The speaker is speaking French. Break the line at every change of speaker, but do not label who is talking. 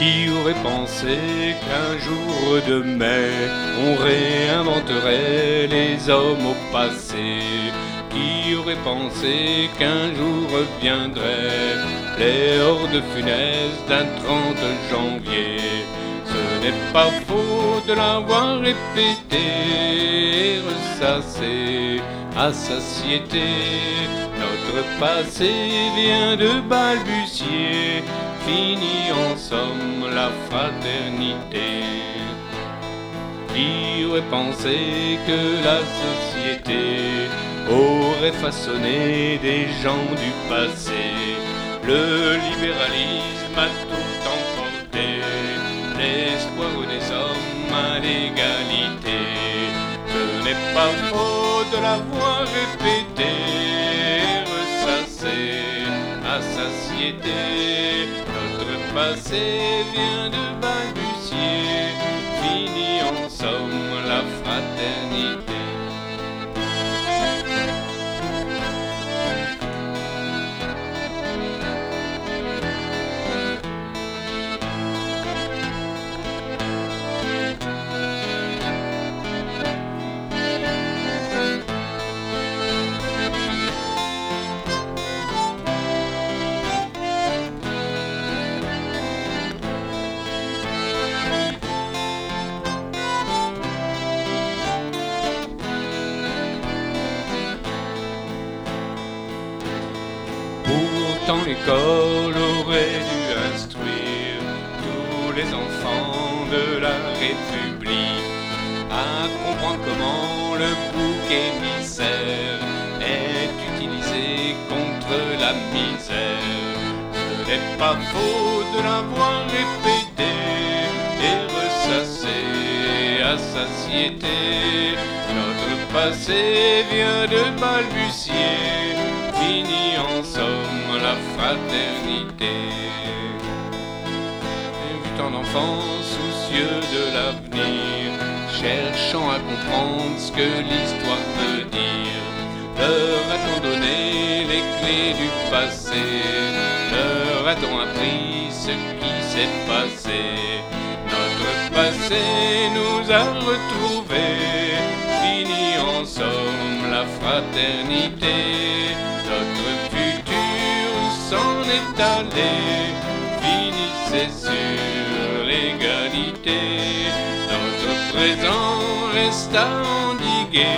Qui aurait pensé qu'un jour de mai, on réinventerait les hommes au passé? Qui aurait pensé qu'un jour viendrait les hordes funestes d'un 30 janvier? Ce n'est pas faux de l'avoir répété, ressassé à satiété. Notre passé vient de balbutier Fini en somme la fraternité. Qui aurait pensé que la société aurait façonné des gens du passé? Le libéralisme a tout emporté, l'espoir des hommes à l'égalité. Ce n'est pas faux de l'avoir répété, ressassé à satiété passé vient de balbutier, L'école aurait dû instruire tous les enfants de la République à comprendre comment le bouc émissaire est utilisé contre la misère. Ce n'est pas faux de l'avoir répété et ressassé à satiété. Notre passé vient de balbutier, en somme la fraternité. Vu tant d'enfants soucieux de l'avenir, cherchant à comprendre ce que l'histoire veut dire, leur a-t-on donné les clés du passé? Leur a-t-on appris ce qui s'est passé? Notre passé nous a retrouvés, fraternité. Notre futur s'en est allé, finissait sur l'égalité. Notre présent resta endigué